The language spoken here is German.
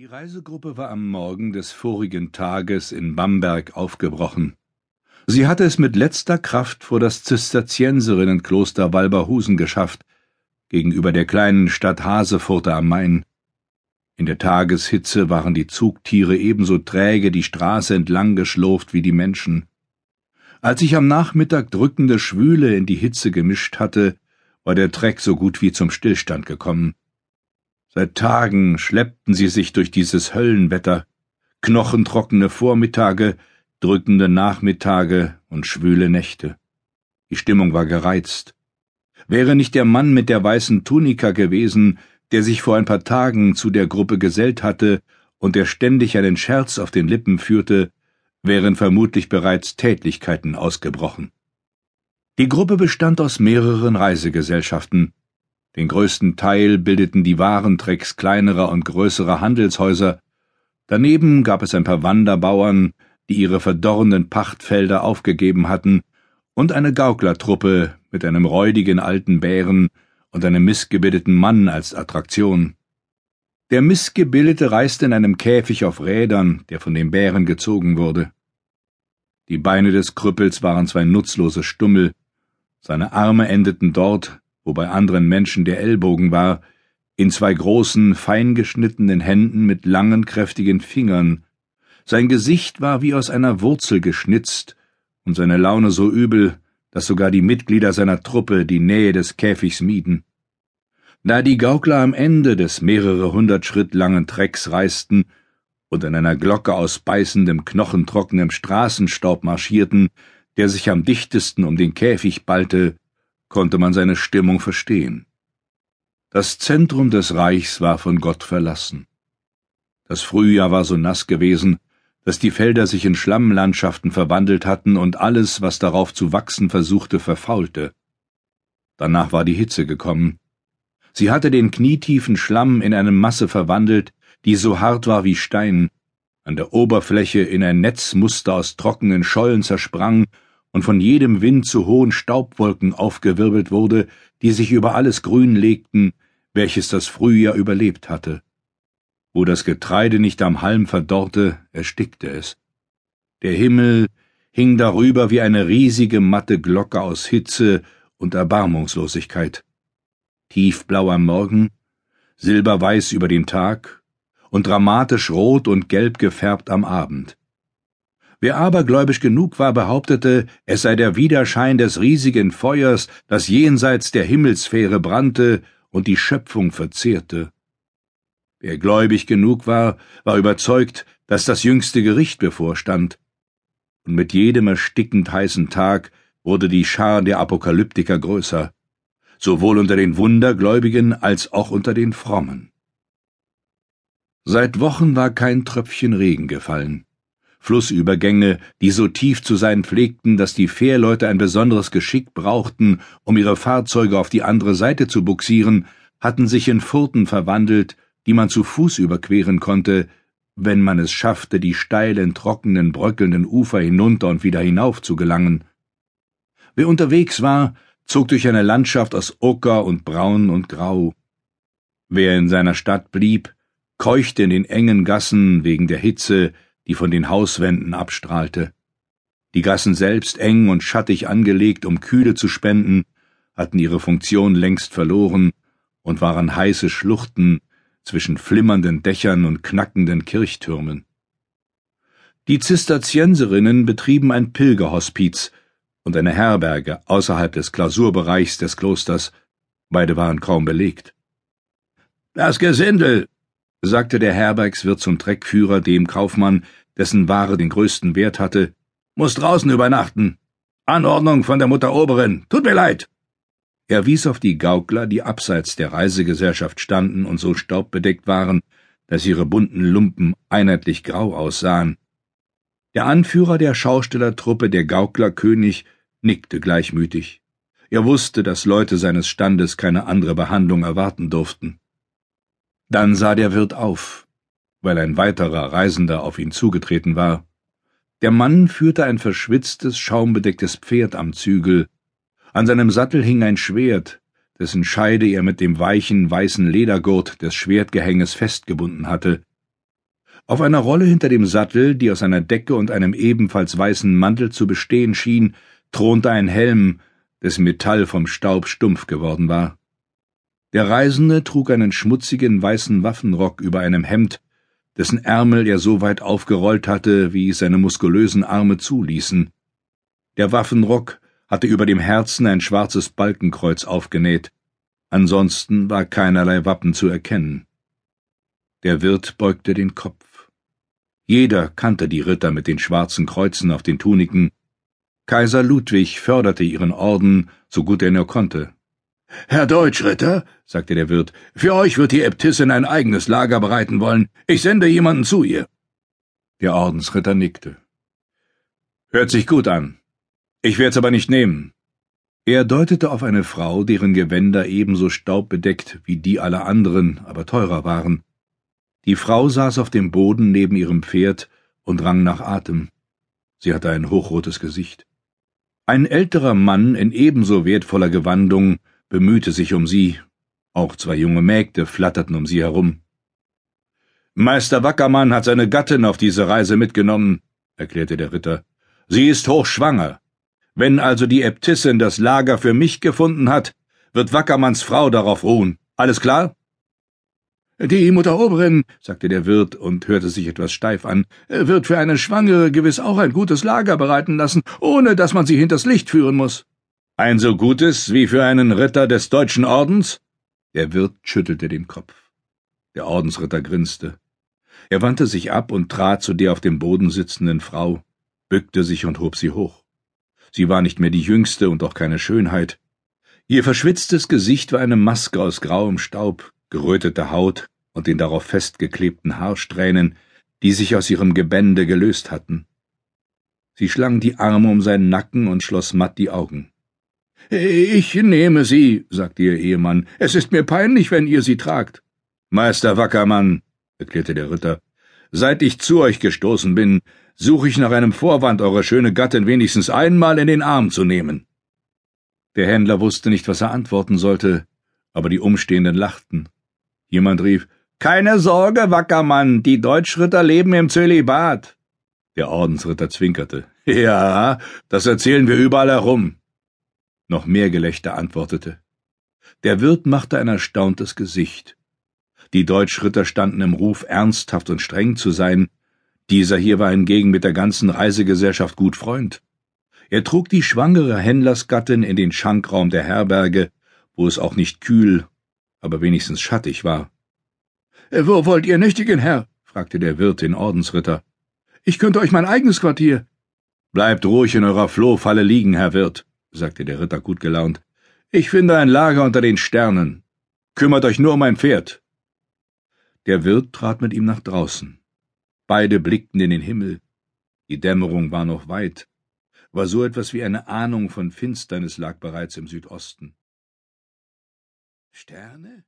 Die Reisegruppe war am Morgen des vorigen Tages in Bamberg aufgebrochen. Sie hatte es mit letzter Kraft vor das Zisterzienserinnenkloster Walberhusen geschafft, gegenüber der kleinen Stadt Hasefurte am Main. In der Tageshitze waren die Zugtiere ebenso träge die Straße entlang geschlurft wie die Menschen. Als sich am Nachmittag drückende Schwüle in die Hitze gemischt hatte, war der Treck so gut wie zum Stillstand gekommen. Seit Tagen schleppten sie sich durch dieses Höllenwetter, knochentrockene Vormittage, drückende Nachmittage und schwüle Nächte. Die Stimmung war gereizt. Wäre nicht der Mann mit der weißen Tunika gewesen, der sich vor ein paar Tagen zu der Gruppe gesellt hatte und der ständig einen Scherz auf den Lippen führte, wären vermutlich bereits Tätlichkeiten ausgebrochen. Die Gruppe bestand aus mehreren Reisegesellschaften, den größten Teil bildeten die Warentrecks kleinerer und größerer Handelshäuser. Daneben gab es ein paar Wanderbauern, die ihre verdorrenden Pachtfelder aufgegeben hatten, und eine Gauklertruppe mit einem räudigen alten Bären und einem missgebildeten Mann als Attraktion. Der Missgebildete reiste in einem Käfig auf Rädern, der von dem Bären gezogen wurde. Die Beine des Krüppels waren zwei nutzlose Stummel, seine Arme endeten dort, wo bei anderen Menschen der Ellbogen war, in zwei großen, feingeschnittenen Händen mit langen, kräftigen Fingern. Sein Gesicht war wie aus einer Wurzel geschnitzt und seine Laune so übel, dass sogar die Mitglieder seiner Truppe die Nähe des Käfigs mieden. Da die Gaukler am Ende des mehrere hundert Schritt langen Trecks reisten und an einer Glocke aus beißendem, knochentrockenem Straßenstaub marschierten, der sich am dichtesten um den Käfig ballte, konnte man seine Stimmung verstehen. Das Zentrum des Reichs war von Gott verlassen. Das Frühjahr war so nass gewesen, dass die Felder sich in Schlammlandschaften verwandelt hatten und alles, was darauf zu wachsen versuchte, verfaulte. Danach war die Hitze gekommen. Sie hatte den knietiefen Schlamm in eine Masse verwandelt, die so hart war wie Stein, an der Oberfläche in ein Netzmuster aus trockenen Schollen zersprang und von jedem Wind zu hohen Staubwolken aufgewirbelt wurde, die sich über alles Grün legten, welches das Frühjahr überlebt hatte. Wo das Getreide nicht am Halm verdorrte, erstickte es. Der Himmel hing darüber wie eine riesige matte Glocke aus Hitze und Erbarmungslosigkeit. Tiefblau am Morgen, silberweiß über den Tag und dramatisch rot und gelb gefärbt am Abend. Wer abergläubisch genug war, behauptete, es sei der Widerschein des riesigen Feuers, das jenseits der Himmelssphäre brannte und die Schöpfung verzehrte. Wer gläubig genug war, war überzeugt, dass das jüngste Gericht bevorstand. Und mit jedem erstickend heißen Tag wurde die Schar der Apokalyptiker größer, sowohl unter den Wundergläubigen als auch unter den Frommen. Seit Wochen war kein Tröpfchen Regen gefallen. Flussübergänge, die so tief zu sein pflegten, dass die Fährleute ein besonderes Geschick brauchten, um ihre Fahrzeuge auf die andere Seite zu buxieren, hatten sich in Furten verwandelt, die man zu Fuß überqueren konnte, wenn man es schaffte, die steilen, trockenen, bröckelnden Ufer hinunter und wieder hinauf zu gelangen. Wer unterwegs war, zog durch eine Landschaft aus Ocker und Braun und Grau. Wer in seiner Stadt blieb, keuchte in den engen Gassen wegen der Hitze, die von den Hauswänden abstrahlte. Die Gassen selbst eng und schattig angelegt, um Kühle zu spenden, hatten ihre Funktion längst verloren und waren heiße Schluchten zwischen flimmernden Dächern und knackenden Kirchtürmen. Die Zisterzienserinnen betrieben ein Pilgerhospiz und eine Herberge außerhalb des Klausurbereichs des Klosters, beide waren kaum belegt. Das Gesindel, sagte der Herbergswirt zum Treckführer, dem Kaufmann, dessen Ware den größten Wert hatte, muss draußen übernachten. Anordnung von der Mutter Oberin. Tut mir leid. Er wies auf die Gaukler, die abseits der Reisegesellschaft standen und so staubbedeckt waren, dass ihre bunten Lumpen einheitlich grau aussahen. Der Anführer der Schaustellertruppe, der Gauklerkönig, nickte gleichmütig. Er wusste, dass Leute seines Standes keine andere Behandlung erwarten durften. Dann sah der Wirt auf, weil ein weiterer Reisender auf ihn zugetreten war. Der Mann führte ein verschwitztes, schaumbedecktes Pferd am Zügel. An seinem Sattel hing ein Schwert, dessen Scheide er mit dem weichen, weißen Ledergurt des Schwertgehänges festgebunden hatte. Auf einer Rolle hinter dem Sattel, die aus einer Decke und einem ebenfalls weißen Mantel zu bestehen schien, thronte ein Helm, dessen Metall vom Staub stumpf geworden war. Der Reisende trug einen schmutzigen weißen Waffenrock über einem Hemd, dessen Ärmel er so weit aufgerollt hatte, wie seine muskulösen Arme zuließen. Der Waffenrock hatte über dem Herzen ein schwarzes Balkenkreuz aufgenäht, ansonsten war keinerlei Wappen zu erkennen. Der Wirt beugte den Kopf. Jeder kannte die Ritter mit den schwarzen Kreuzen auf den Tuniken. Kaiser Ludwig förderte ihren Orden, so gut er nur konnte. Herr Deutschritter, sagte der Wirt, für euch wird die Äbtissin ein eigenes Lager bereiten wollen. Ich sende jemanden zu ihr. Der Ordensritter nickte. Hört sich gut an. Ich werd's aber nicht nehmen. Er deutete auf eine Frau, deren Gewänder ebenso staubbedeckt wie die aller anderen, aber teurer waren. Die Frau saß auf dem Boden neben ihrem Pferd und rang nach Atem. Sie hatte ein hochrotes Gesicht. Ein älterer Mann in ebenso wertvoller Gewandung bemühte sich um sie, auch zwei junge Mägde flatterten um sie herum. Meister Wackermann hat seine Gattin auf diese Reise mitgenommen, erklärte der Ritter. Sie ist hochschwanger. Wenn also die Äbtissin das Lager für mich gefunden hat, wird Wackermanns Frau darauf ruhen. Alles klar? Die Mutter Oberin, sagte der Wirt und hörte sich etwas steif an, wird für eine Schwangere gewiss auch ein gutes Lager bereiten lassen, ohne dass man sie hinters Licht führen muss. Ein so gutes wie für einen Ritter des deutschen Ordens? Der Wirt schüttelte den Kopf. Der Ordensritter grinste. Er wandte sich ab und trat zu der auf dem Boden sitzenden Frau, bückte sich und hob sie hoch. Sie war nicht mehr die jüngste und auch keine Schönheit. Ihr verschwitztes Gesicht war eine Maske aus grauem Staub, gerötete Haut und den darauf festgeklebten Haarsträhnen, die sich aus ihrem Gebände gelöst hatten. Sie schlang die Arme um seinen Nacken und schloss matt die Augen. Ich nehme sie, sagte ihr Ehemann. Es ist mir peinlich, wenn ihr sie tragt. Meister Wackermann, erklärte der Ritter, seit ich zu euch gestoßen bin, suche ich nach einem Vorwand, eure schöne Gattin wenigstens einmal in den Arm zu nehmen. Der Händler wusste nicht, was er antworten sollte, aber die Umstehenden lachten. Jemand rief, Keine Sorge, Wackermann, die Deutschritter leben im Zölibat. Der Ordensritter zwinkerte. Ja, das erzählen wir überall herum. Noch mehr Gelächter antwortete. Der Wirt machte ein erstauntes Gesicht. Die Deutschritter standen im Ruf, ernsthaft und streng zu sein. Dieser hier war hingegen mit der ganzen Reisegesellschaft gut Freund. Er trug die schwangere Händlersgattin in den Schankraum der Herberge, wo es auch nicht kühl, aber wenigstens schattig war. Äh, wo wollt ihr nächtigen, Herr? fragte der Wirt den Ordensritter. Ich könnte euch mein eigenes Quartier. Bleibt ruhig in eurer Flohfalle liegen, Herr Wirt, sagte der Ritter gut gelaunt. Ich finde ein Lager unter den Sternen. Kümmert euch nur um mein Pferd. Der Wirt trat mit ihm nach draußen. Beide blickten in den Himmel. Die Dämmerung war noch weit, war so etwas wie eine Ahnung von Finsternis lag bereits im Südosten. Sterne?